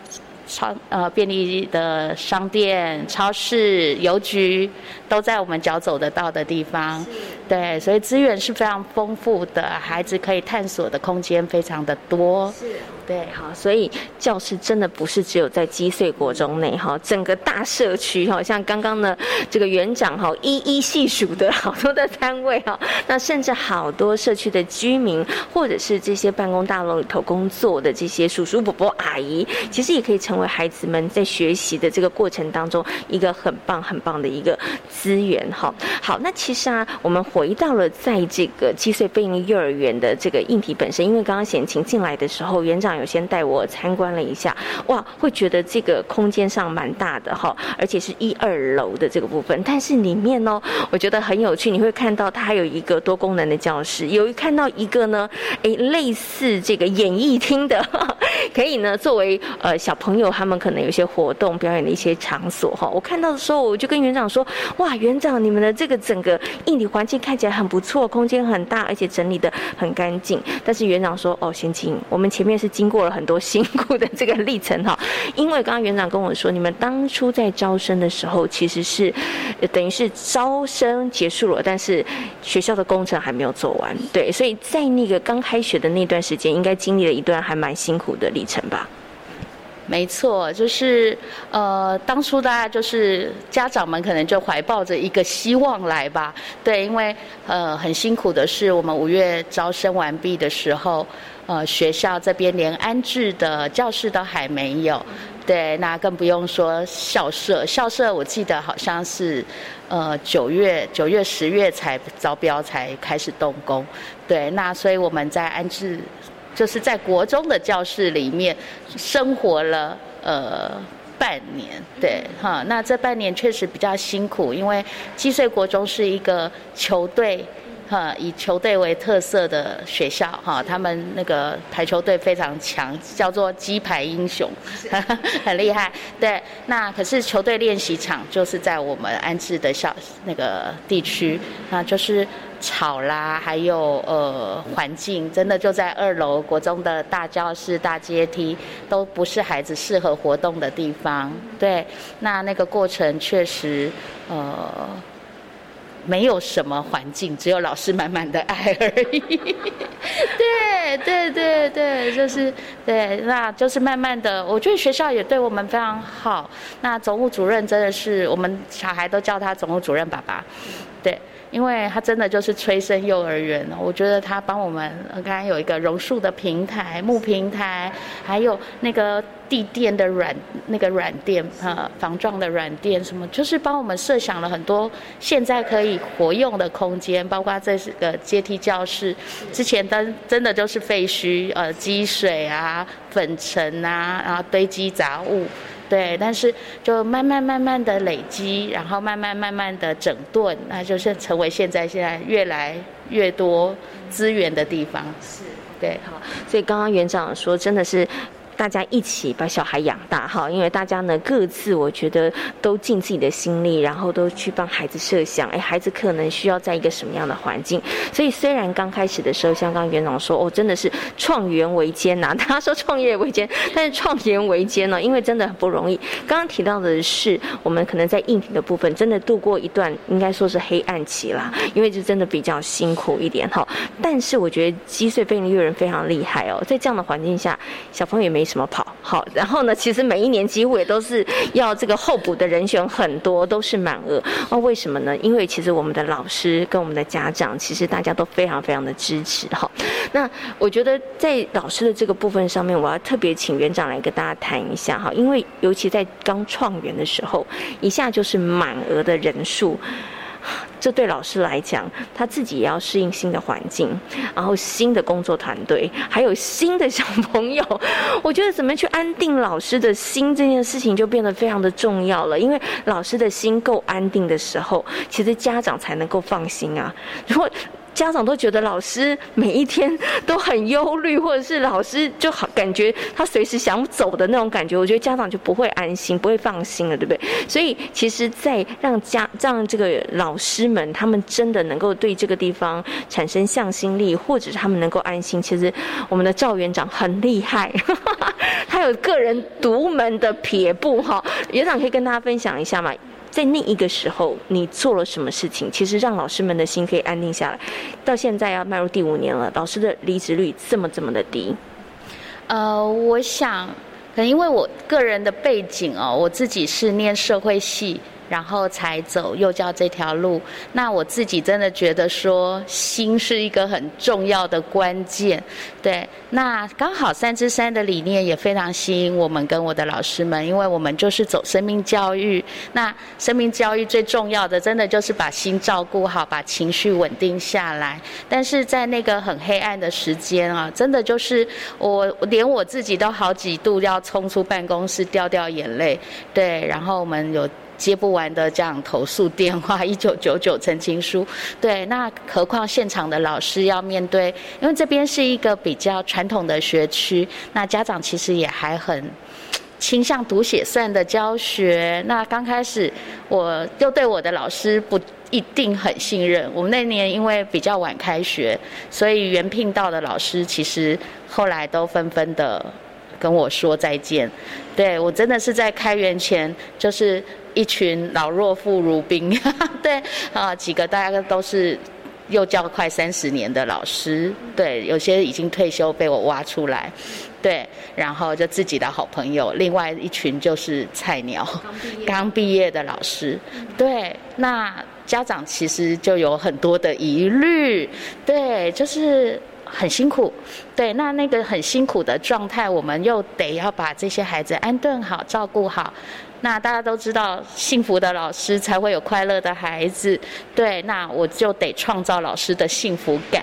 超呃便利的商店、超市、邮局都在我们脚走得到的地方，对，所以资源是非常丰富的，孩子可以探索的空间非常的多。是。对，好，所以教室真的不是只有在基穗国中内哈，整个大社区哈，像刚刚呢这个园长哈一一细数的好多的单位哈，那甚至好多社区的居民或者是这些办公大楼里头工作的这些叔叔伯伯阿姨，其实也可以成为孩子们在学习的这个过程当中一个很棒很棒的一个资源哈。好，那其实啊，我们回到了在这个积穗贝尼幼儿园的这个硬体本身，因为刚刚显晴进来的时候，园长。有先带我参观了一下，哇，会觉得这个空间上蛮大的哈，而且是一二楼的这个部分，但是里面呢，我觉得很有趣，你会看到它还有一个多功能的教室，有一看到一个呢，哎，类似这个演艺厅的，可以呢作为呃小朋友他们可能有些活动表演的一些场所哈。我看到的时候，我就跟园长说，哇，哇园长，你们的这个整个硬体环境看起来很不错，空间很大，而且整理的很干净。但是园长说，哦，先请我们前面是经。过了很多辛苦的这个历程哈，因为刚刚园长跟我说，你们当初在招生的时候，其实是等于是招生结束了，但是学校的工程还没有做完，对，所以在那个刚开学的那段时间，应该经历了一段还蛮辛苦的历程吧。没错，就是呃，当初大家就是家长们可能就怀抱着一个希望来吧，对，因为呃很辛苦的是，我们五月招生完毕的时候。呃，学校这边连安置的教室都还没有，对，那更不用说校舍。校舍我记得好像是，呃，九月、九月、十月才招标才开始动工，对，那所以我们在安置，就是在国中的教室里面生活了呃半年，对，哈，那这半年确实比较辛苦，因为七岁国中是一个球队。哈，以球队为特色的学校，哈，他们那个排球队非常强，叫做鸡排英雄，很厉害。对，那可是球队练习场就是在我们安置的校那个地区，那就是草啦，还有呃环境，真的就在二楼国中的大教室、大阶梯，都不是孩子适合活动的地方。对，那那个过程确实，呃。没有什么环境，只有老师满满的爱而已。对对对对，就是对，那就是慢慢的，我觉得学校也对我们非常好。那总务主任真的是，我们小孩都叫他总务主任爸爸。对。因为他真的就是催生幼儿园我觉得他帮我们刚刚有一个榕树的平台、木平台，还有那个地垫的软那个软垫啊，防撞的软垫什么，就是帮我们设想了很多现在可以活用的空间，包括这是个阶梯教室，之前真真的就是废墟呃积水啊、粉尘啊，然后堆积杂物。对，但是就慢慢慢慢的累积，然后慢慢慢慢的整顿，那就是成为现在现在越来越多资源的地方。是，对，好。所以刚刚园长说，真的是。大家一起把小孩养大哈，因为大家呢各自我觉得都尽自己的心力，然后都去帮孩子设想，哎，孩子可能需要在一个什么样的环境。所以虽然刚开始的时候，像刚园长说，哦，真的是创园维艰呐，他说创业维艰，但是创园维艰呢，因为真的很不容易。刚刚提到的是，我们可能在硬体的部分真的度过一段应该说是黑暗期啦，因为就真的比较辛苦一点哈。但是我觉得击碎飞行幼儿园非常厉害哦，在这样的环境下，小朋友也没什么跑好，然后呢，其实每一年几乎也都是要这个候补的人选很多，都是满额。那为什么呢？因为其实我们的老师跟我们的家长，其实大家都非常非常的支持哈。那我觉得在老师的这个部分上面，我要特别请园长来跟大家谈一下哈，因为尤其在刚创园的时候，一下就是满额的人数。这对老师来讲，他自己也要适应新的环境，然后新的工作团队，还有新的小朋友。我觉得怎么去安定老师的心这件事情，就变得非常的重要了。因为老师的心够安定的时候，其实家长才能够放心啊。如果家长都觉得老师每一天都很忧虑，或者是老师就好感觉他随时想走的那种感觉，我觉得家长就不会安心，不会放心了，对不对？所以其实，在让家让这个老师们他们真的能够对这个地方产生向心力，或者是他们能够安心，其实我们的赵园长很厉害，他有个人独门的撇步哈。园长可以跟大家分享一下吗？在那一个时候，你做了什么事情？其实让老师们的心可以安定下来。到现在要迈入第五年了，老师的离职率这么这么的低。呃，我想，可能因为我个人的背景哦，我自己是念社会系。然后才走幼教这条路。那我自己真的觉得说，心是一个很重要的关键。对，那刚好三之三的理念也非常吸引我们跟我的老师们，因为我们就是走生命教育。那生命教育最重要的，真的就是把心照顾好，把情绪稳定下来。但是在那个很黑暗的时间啊，真的就是我连我自己都好几度要冲出办公室掉掉眼泪。对，然后我们有。接不完的这样投诉电话，一九九九澄清书，对，那何况现场的老师要面对，因为这边是一个比较传统的学区，那家长其实也还很倾向读写算的教学。那刚开始我又对我的老师不一定很信任，我们那年因为比较晚开学，所以原聘到的老师其实后来都纷纷的跟我说再见。对我真的是在开园前就是。一群老弱妇孺兵，对啊，几个大家都是又教快三十年的老师，对，有些已经退休被我挖出来，对，然后就自己的好朋友，另外一群就是菜鸟，刚毕业的老师，对，那家长其实就有很多的疑虑，对，就是很辛苦，对，那那个很辛苦的状态，我们又得要把这些孩子安顿好，照顾好。那大家都知道，幸福的老师才会有快乐的孩子。对，那我就得创造老师的幸福感。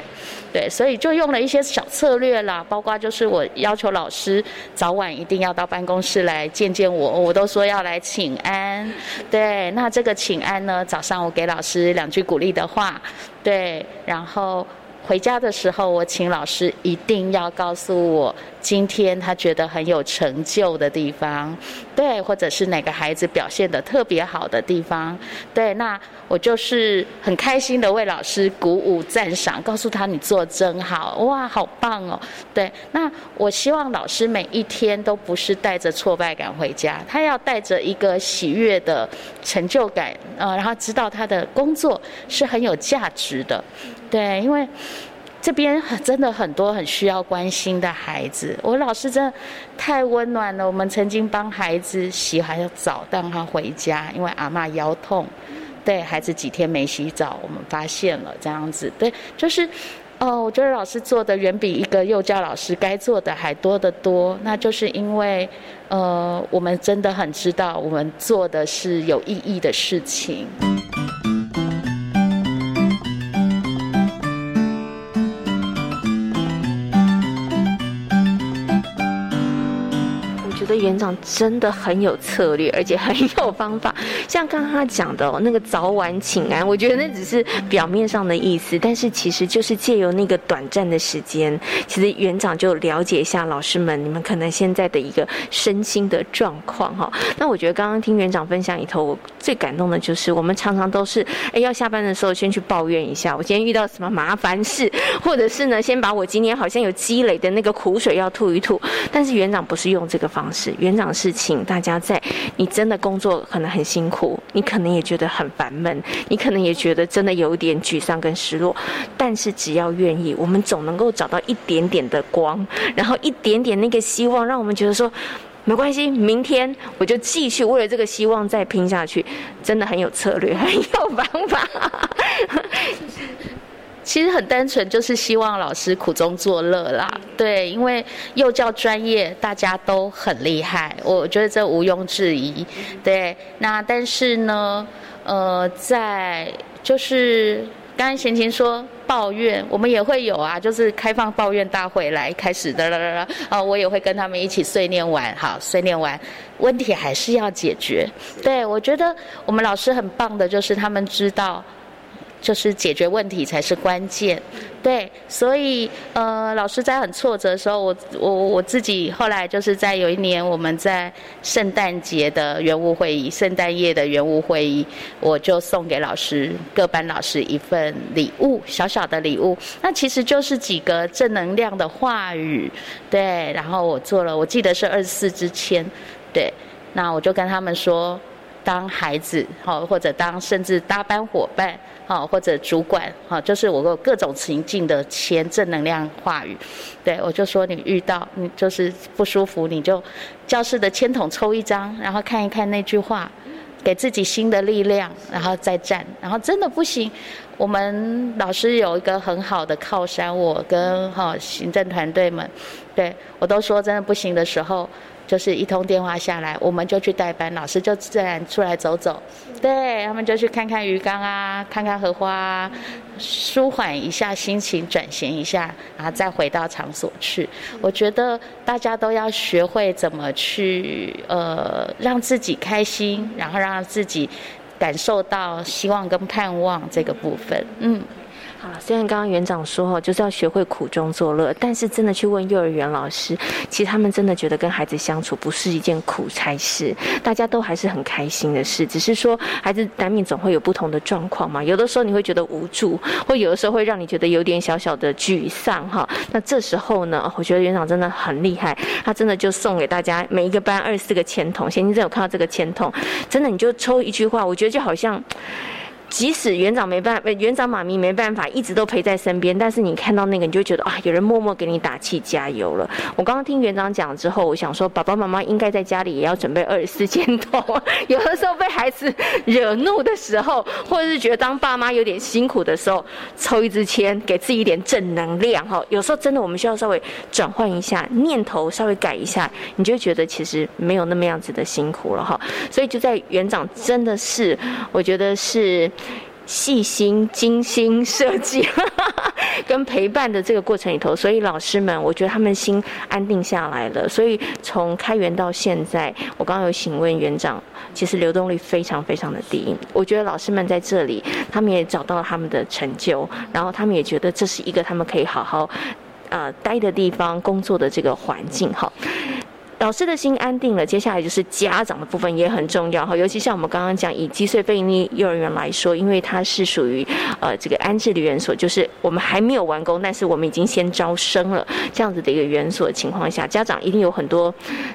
对，所以就用了一些小策略啦，包括就是我要求老师早晚一定要到办公室来见见我，我都说要来请安。对，那这个请安呢，早上我给老师两句鼓励的话。对，然后。回家的时候，我请老师一定要告诉我今天他觉得很有成就的地方，对，或者是哪个孩子表现的特别好的地方，对，那我就是很开心的为老师鼓舞赞赏，告诉他你做真好，哇，好棒哦，对，那我希望老师每一天都不是带着挫败感回家，他要带着一个喜悦的成就感，呃，然后知道他的工作是很有价值的。对，因为这边真的很多很需要关心的孩子，我老师真的太温暖了。我们曾经帮孩子洗好澡，带他回家，因为阿妈腰痛，对孩子几天没洗澡，我们发现了这样子。对，就是哦，我觉得老师做的远比一个幼教老师该做的还多得多。那就是因为呃，我们真的很知道，我们做的是有意义的事情。得园长真的很有策略，而且很有方法。像刚刚他讲的，那个早晚请安，我觉得那只是表面上的意思，但是其实就是借由那个短暂的时间，其实园长就了解一下老师们，你们可能现在的一个身心的状况哈。那我觉得刚刚听园长分享里头，我最感动的就是我们常常都是哎要下班的时候先去抱怨一下，我今天遇到什么麻烦事，或者是呢先把我今天好像有积累的那个苦水要吐一吐。但是园长不是用这个方式，园长是请大家在你真的工作可能很辛苦，你可能也觉得很烦闷，你可能也觉得真的有一点沮丧跟失落，但是只要愿意，我们总能够找到一点点的光，然后一点点那个希望，让我们觉得说没关系，明天我就继续为了这个希望再拼下去，真的很有策略，很有方法。其实很单纯，就是希望老师苦中作乐啦。对，因为幼教专业大家都很厉害，我觉得这毋庸置疑。对，那但是呢，呃，在就是刚才贤琴说抱怨，我们也会有啊，就是开放抱怨大会来开始的啦啦啦。啊，我也会跟他们一起碎念完，好，碎念完，问题还是要解决。对我觉得我们老师很棒的，就是他们知道。就是解决问题才是关键，对，所以呃，老师在很挫折的时候，我我我自己后来就是在有一年我们在圣诞节的园务会议，圣诞夜的园务会议，我就送给老师各班老师一份礼物，小小的礼物，那其实就是几个正能量的话语，对，然后我做了，我记得是二十四支签，对，那我就跟他们说，当孩子好，或者当甚至搭班伙伴。好，或者主管，好，就是我有各种情境的签正能量话语，对我就说你遇到你就是不舒服，你就教室的签筒抽一张，然后看一看那句话，给自己新的力量，然后再站，然后真的不行，我们老师有一个很好的靠山，我跟哈行政团队们，对我都说真的不行的时候。就是一通电话下来，我们就去代班，老师就自然出来走走，对他们就去看看鱼缸啊，看看荷花，啊，舒缓一下心情，转型一下，然后再回到场所去。我觉得大家都要学会怎么去呃让自己开心，然后让自己感受到希望跟盼望这个部分，嗯。好，虽然刚刚园长说哈，就是要学会苦中作乐，但是真的去问幼儿园老师，其实他们真的觉得跟孩子相处不是一件苦差事，大家都还是很开心的事。只是说孩子难免总会有不同的状况嘛，有的时候你会觉得无助，或有的时候会让你觉得有点小小的沮丧哈。那这时候呢，我觉得园长真的很厉害，他真的就送给大家每一个班二十四个签筒。先生有看到这个签筒，真的你就抽一句话，我觉得就好像。即使园长没办法，园长妈咪没办法一直都陪在身边，但是你看到那个，你就觉得啊，有人默默给你打气加油了。我刚刚听园长讲之后，我想说，爸爸妈妈应该在家里也要准备 二十四件头。有的时候被孩子惹怒的时候，或者是觉得当爸妈有点辛苦的时候，抽一支签，给自己一点正能量哈。有时候真的我们需要稍微转换一下念头，稍微改一下，你就觉得其实没有那么样子的辛苦了哈。所以就在园长真的是，我觉得是。细心、精心设计 跟陪伴的这个过程里头，所以老师们，我觉得他们心安定下来了。所以从开园到现在，我刚刚有询问园长，其实流动率非常非常的低。我觉得老师们在这里，他们也找到了他们的成就，然后他们也觉得这是一个他们可以好好呃待的地方、工作的这个环境，哈。老师的心安定了，接下来就是家长的部分也很重要哈。尤其像我们刚刚讲，以积岁非营利幼儿园来说，因为它是属于呃这个安置的园所，就是我们还没有完工，但是我们已经先招生了这样子的一个园所的情况下，家长一定有很多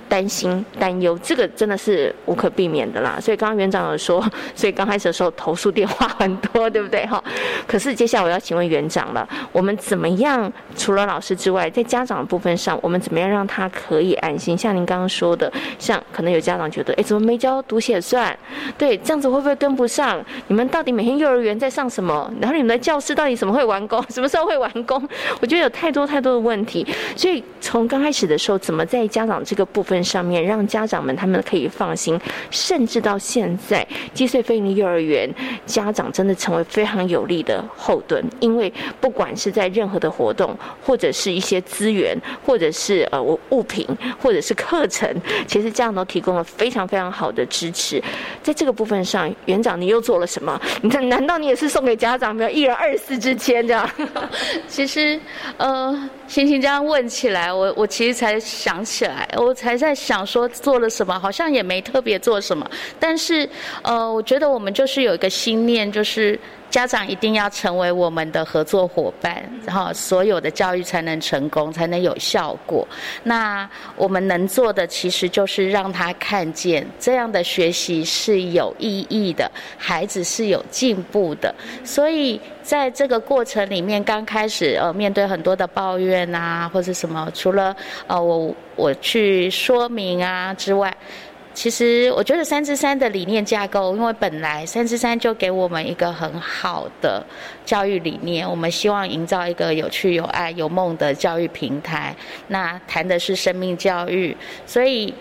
担心担忧，这个真的是无可避免的啦。所以刚刚园长有说，所以刚开始的时候投诉电话很多，对不对哈？可是接下来我要请问园长了，我们怎么样除了老师之外，在家长的部分上，我们怎么样让他可以安心？像您刚刚说的，像可能有家长觉得，哎，怎么没教读写算？对，这样子会不会跟不上？你们到底每天幼儿园在上什么？然后你们的教室到底什么会完工？什么时候会完工？我觉得有太多太多的问题。所以从刚开始的时候，怎么在家长这个部分上面，让家长们他们可以放心，甚至到现在，积岁飞利幼儿园家长真的成为非常有力的后盾，因为不管是在任何的活动，或者是一些资源，或者是呃物品，或者是可课程，其实家长都提供了非常非常好的支持。在这个部分上，园长你又做了什么？你难道你也是送给家长没有一人二十四支签这样？其实，呃，星星这样问起来，我我其实才想起来，我才在想说做了什么，好像也没特别做什么。但是，呃，我觉得我们就是有一个心念，就是。家长一定要成为我们的合作伙伴，然后所有的教育才能成功，才能有效果。那我们能做的，其实就是让他看见这样的学习是有意义的，孩子是有进步的。所以在这个过程里面，刚开始呃面对很多的抱怨啊，或者什么，除了呃我我去说明啊之外。其实我觉得三之三的理念架构，因为本来三之三就给我们一个很好的教育理念，我们希望营造一个有趣、有爱、有梦的教育平台。那谈的是生命教育，所以。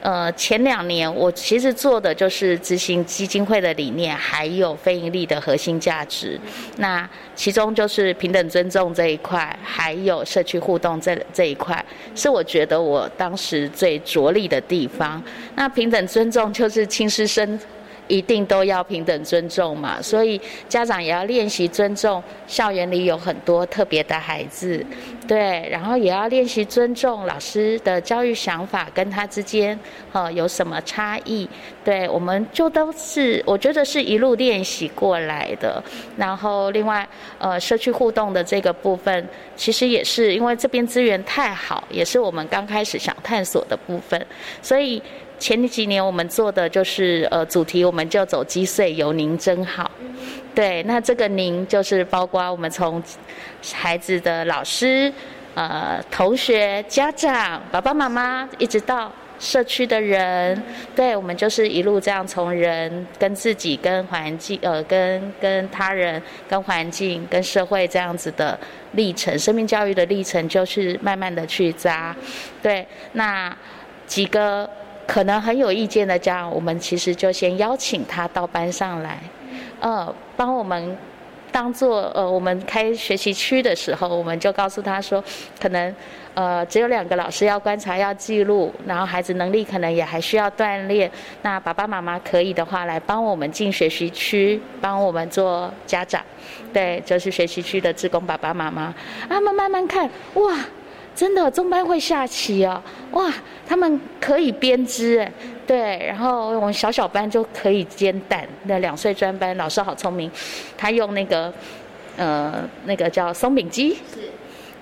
呃，前两年我其实做的就是执行基金会的理念，还有非盈利的核心价值。那其中就是平等尊重这一块，还有社区互动这这一块，是我觉得我当时最着力的地方。那平等尊重就是亲师生。一定都要平等尊重嘛，所以家长也要练习尊重。校园里有很多特别的孩子，对，然后也要练习尊重老师的教育想法跟他之间，呃，有什么差异？对，我们就都是，我觉得是一路练习过来的。然后另外，呃，社区互动的这个部分，其实也是因为这边资源太好，也是我们刚开始想探索的部分，所以。前几年我们做的就是呃主题，我们就走击碎，有您真好。对，那这个您就是包括我们从孩子的老师、呃同学、家长、爸爸妈妈，一直到社区的人，对我们就是一路这样从人跟自己、跟环境、呃跟跟他人、跟环境、跟社会这样子的历程，生命教育的历程就是慢慢的去扎。对，那几个。可能很有意见的家长，我们其实就先邀请他到班上来，呃，帮我们当做呃，我们开学习区的时候，我们就告诉他说，可能呃只有两个老师要观察要记录，然后孩子能力可能也还需要锻炼，那爸爸妈妈可以的话来帮我们进学习区，帮我们做家长，对，就是学习区的职工爸爸妈妈，他们慢慢看，哇。真的中班会下棋哦，哇，他们可以编织哎，对，然后我们小小班就可以煎蛋。那两岁专班老师好聪明，他用那个呃那个叫松饼机，是，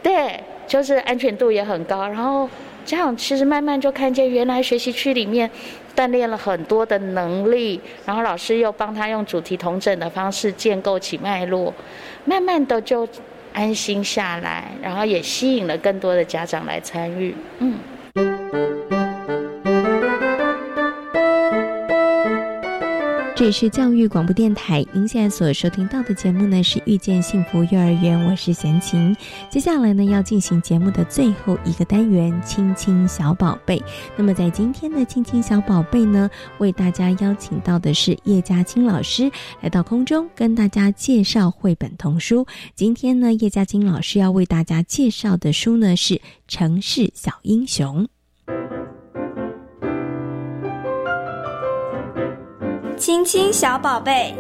对，就是安全度也很高。然后家长其实慢慢就看见，原来学习区里面锻炼了很多的能力，然后老师又帮他用主题同整的方式建构起脉络，慢慢的就。安心下来，然后也吸引了更多的家长来参与。嗯。这里是教育广播电台，您现在所收听到的节目呢是遇见幸福幼儿园，我是贤琴。接下来呢要进行节目的最后一个单元——亲亲小宝贝。那么在今天的亲亲小宝贝呢，为大家邀请到的是叶嘉青老师来到空中跟大家介绍绘本童书。今天呢，叶嘉青老师要为大家介绍的书呢是《城市小英雄》。亲亲小宝贝，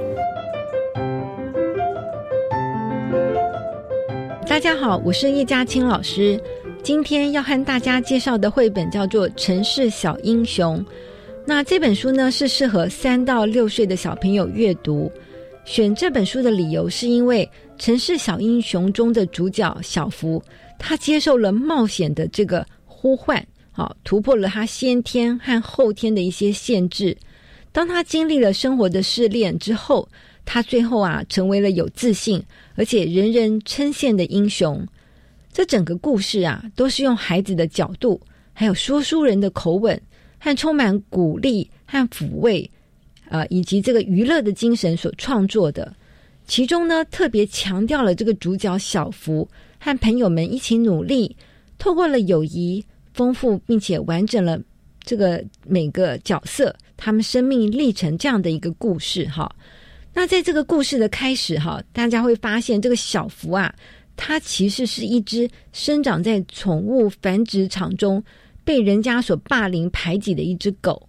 大家好，我是叶嘉青老师。今天要和大家介绍的绘本叫做《城市小英雄》。那这本书呢，是适合三到六岁的小朋友阅读。选这本书的理由，是因为《城市小英雄》中的主角小福，他接受了冒险的这个呼唤，好突破了他先天和后天的一些限制。当他经历了生活的试炼之后，他最后啊成为了有自信而且人人称羡的英雄。这整个故事啊，都是用孩子的角度，还有说书人的口吻，和充满鼓励和抚慰，呃，以及这个娱乐的精神所创作的。其中呢，特别强调了这个主角小福和朋友们一起努力，透过了友谊，丰富并且完整了这个每个角色。他们生命历程这样的一个故事哈，那在这个故事的开始哈，大家会发现这个小福啊，它其实是一只生长在宠物繁殖场中被人家所霸凌排挤的一只狗，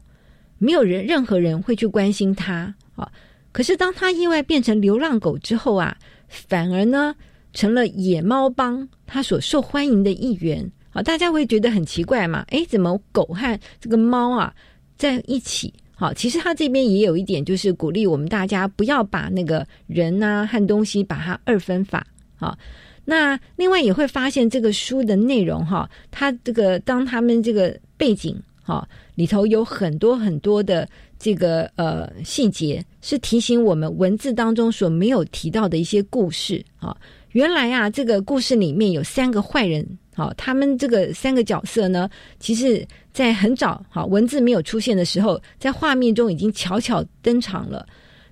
没有人任何人会去关心它啊。可是当它意外变成流浪狗之后啊，反而呢成了野猫帮它所受欢迎的一员啊。大家会觉得很奇怪嘛？诶，怎么狗和这个猫啊在一起？好，其实他这边也有一点，就是鼓励我们大家不要把那个人呐和东西把它二分法。好，那另外也会发现这个书的内容哈，它这个当他们这个背景哈里头有很多很多的这个呃细节，是提醒我们文字当中所没有提到的一些故事啊。原来啊，这个故事里面有三个坏人。好，他们这个三个角色呢，其实，在很早好文字没有出现的时候，在画面中已经悄悄登场了。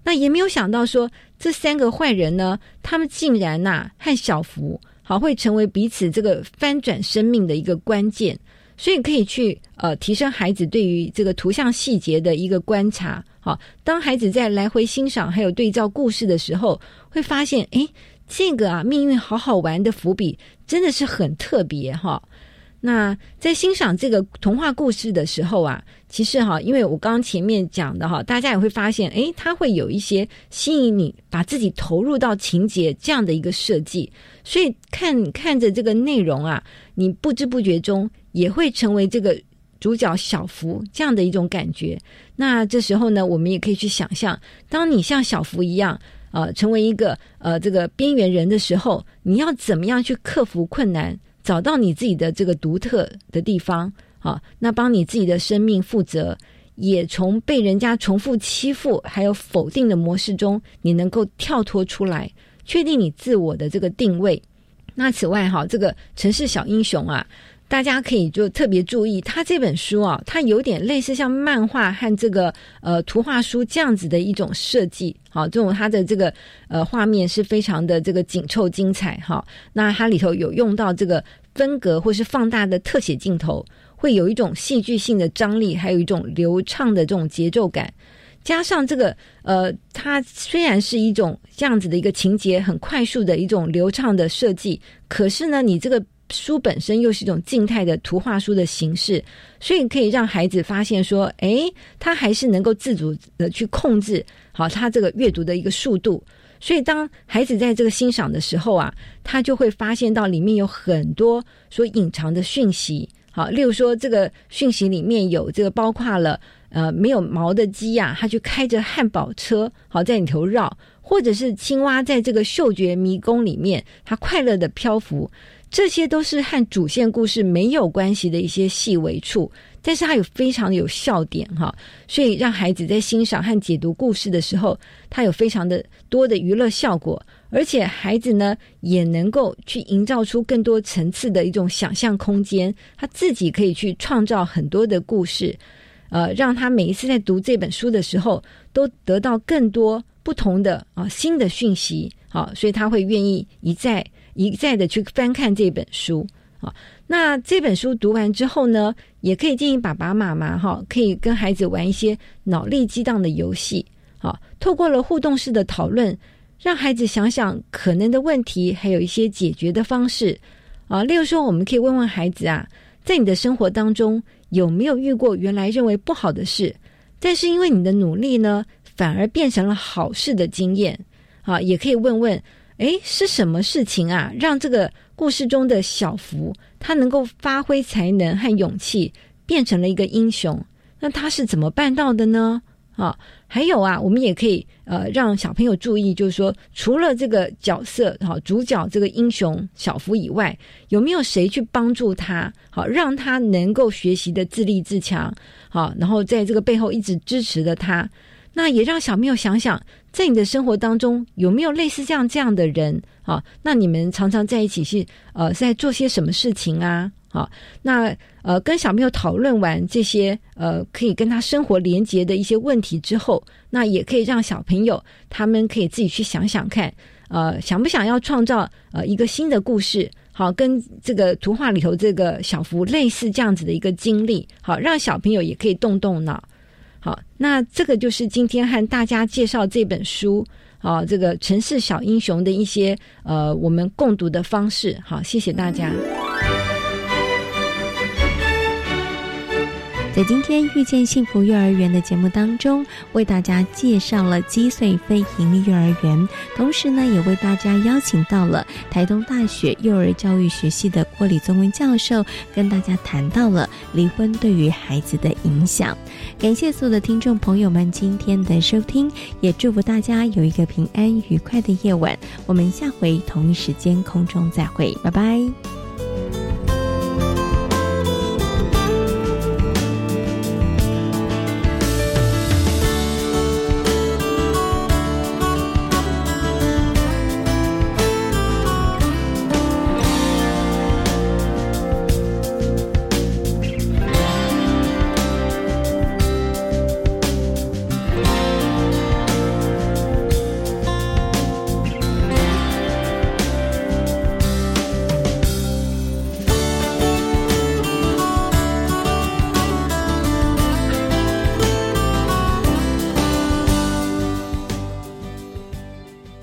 那也没有想到说，这三个坏人呢，他们竟然呐和小福好会成为彼此这个翻转生命的一个关键。所以可以去呃提升孩子对于这个图像细节的一个观察。好，当孩子在来回欣赏还有对照故事的时候，会发现诶。这个啊，命运好好玩的伏笔真的是很特别哈。那在欣赏这个童话故事的时候啊，其实哈，因为我刚刚前面讲的哈，大家也会发现，诶，它会有一些吸引你把自己投入到情节这样的一个设计，所以看看着这个内容啊，你不知不觉中也会成为这个主角小福这样的一种感觉。那这时候呢，我们也可以去想象，当你像小福一样。呃，成为一个呃这个边缘人的时候，你要怎么样去克服困难，找到你自己的这个独特的地方？好，那帮你自己的生命负责，也从被人家重复欺负还有否定的模式中，你能够跳脱出来，确定你自我的这个定位。那此外，哈，这个城市小英雄啊。大家可以就特别注意，他这本书啊，它有点类似像漫画和这个呃图画书这样子的一种设计，好，这种它的这个呃画面是非常的这个紧凑精彩哈。那它里头有用到这个分格或是放大的特写镜头，会有一种戏剧性的张力，还有一种流畅的这种节奏感，加上这个呃，它虽然是一种这样子的一个情节很快速的一种流畅的设计，可是呢，你这个。书本身又是一种静态的图画书的形式，所以可以让孩子发现说，诶，他还是能够自主的去控制好他这个阅读的一个速度。所以当孩子在这个欣赏的时候啊，他就会发现到里面有很多所隐藏的讯息。好，例如说这个讯息里面有这个包括了呃没有毛的鸡呀，它去开着汉堡车好在里头绕，或者是青蛙在这个嗅觉迷宫里面，它快乐的漂浮。这些都是和主线故事没有关系的一些细微处，但是它有非常有笑点哈，所以让孩子在欣赏和解读故事的时候，它有非常的多的娱乐效果，而且孩子呢也能够去营造出更多层次的一种想象空间，他自己可以去创造很多的故事，呃，让他每一次在读这本书的时候，都得到更多不同的啊新的讯息，好，所以他会愿意一再。一再的去翻看这本书啊，那这本书读完之后呢，也可以建议爸爸妈妈哈，可以跟孩子玩一些脑力激荡的游戏啊，透过了互动式的讨论，让孩子想想可能的问题，还有一些解决的方式啊。例如说，我们可以问问孩子啊，在你的生活当中有没有遇过原来认为不好的事，但是因为你的努力呢，反而变成了好事的经验啊？也可以问问。哎，是什么事情啊，让这个故事中的小福他能够发挥才能和勇气，变成了一个英雄？那他是怎么办到的呢？啊，还有啊，我们也可以呃让小朋友注意，就是说，除了这个角色哈主角这个英雄小福以外，有没有谁去帮助他？好，让他能够学习的自立自强，好，然后在这个背后一直支持着他。那也让小朋友想想，在你的生活当中有没有类似这样这样的人啊？那你们常常在一起是呃在做些什么事情啊？啊，那呃跟小朋友讨论完这些呃可以跟他生活连接的一些问题之后，那也可以让小朋友他们可以自己去想想看，呃想不想要创造呃一个新的故事？好，跟这个图画里头这个小福类似这样子的一个经历，好让小朋友也可以动动脑。好，那这个就是今天和大家介绍这本书啊，这个城市小英雄的一些呃，我们共读的方式。好，谢谢大家。在今天遇见幸福幼儿园的节目当中，为大家介绍了积岁非盈利幼儿园，同时呢，也为大家邀请到了台东大学幼儿教育学系的郭李宗文教授，跟大家谈到了离婚对于孩子的影响。感谢所有的听众朋友们今天的收听，也祝福大家有一个平安愉快的夜晚。我们下回同一时间空中再会，拜拜。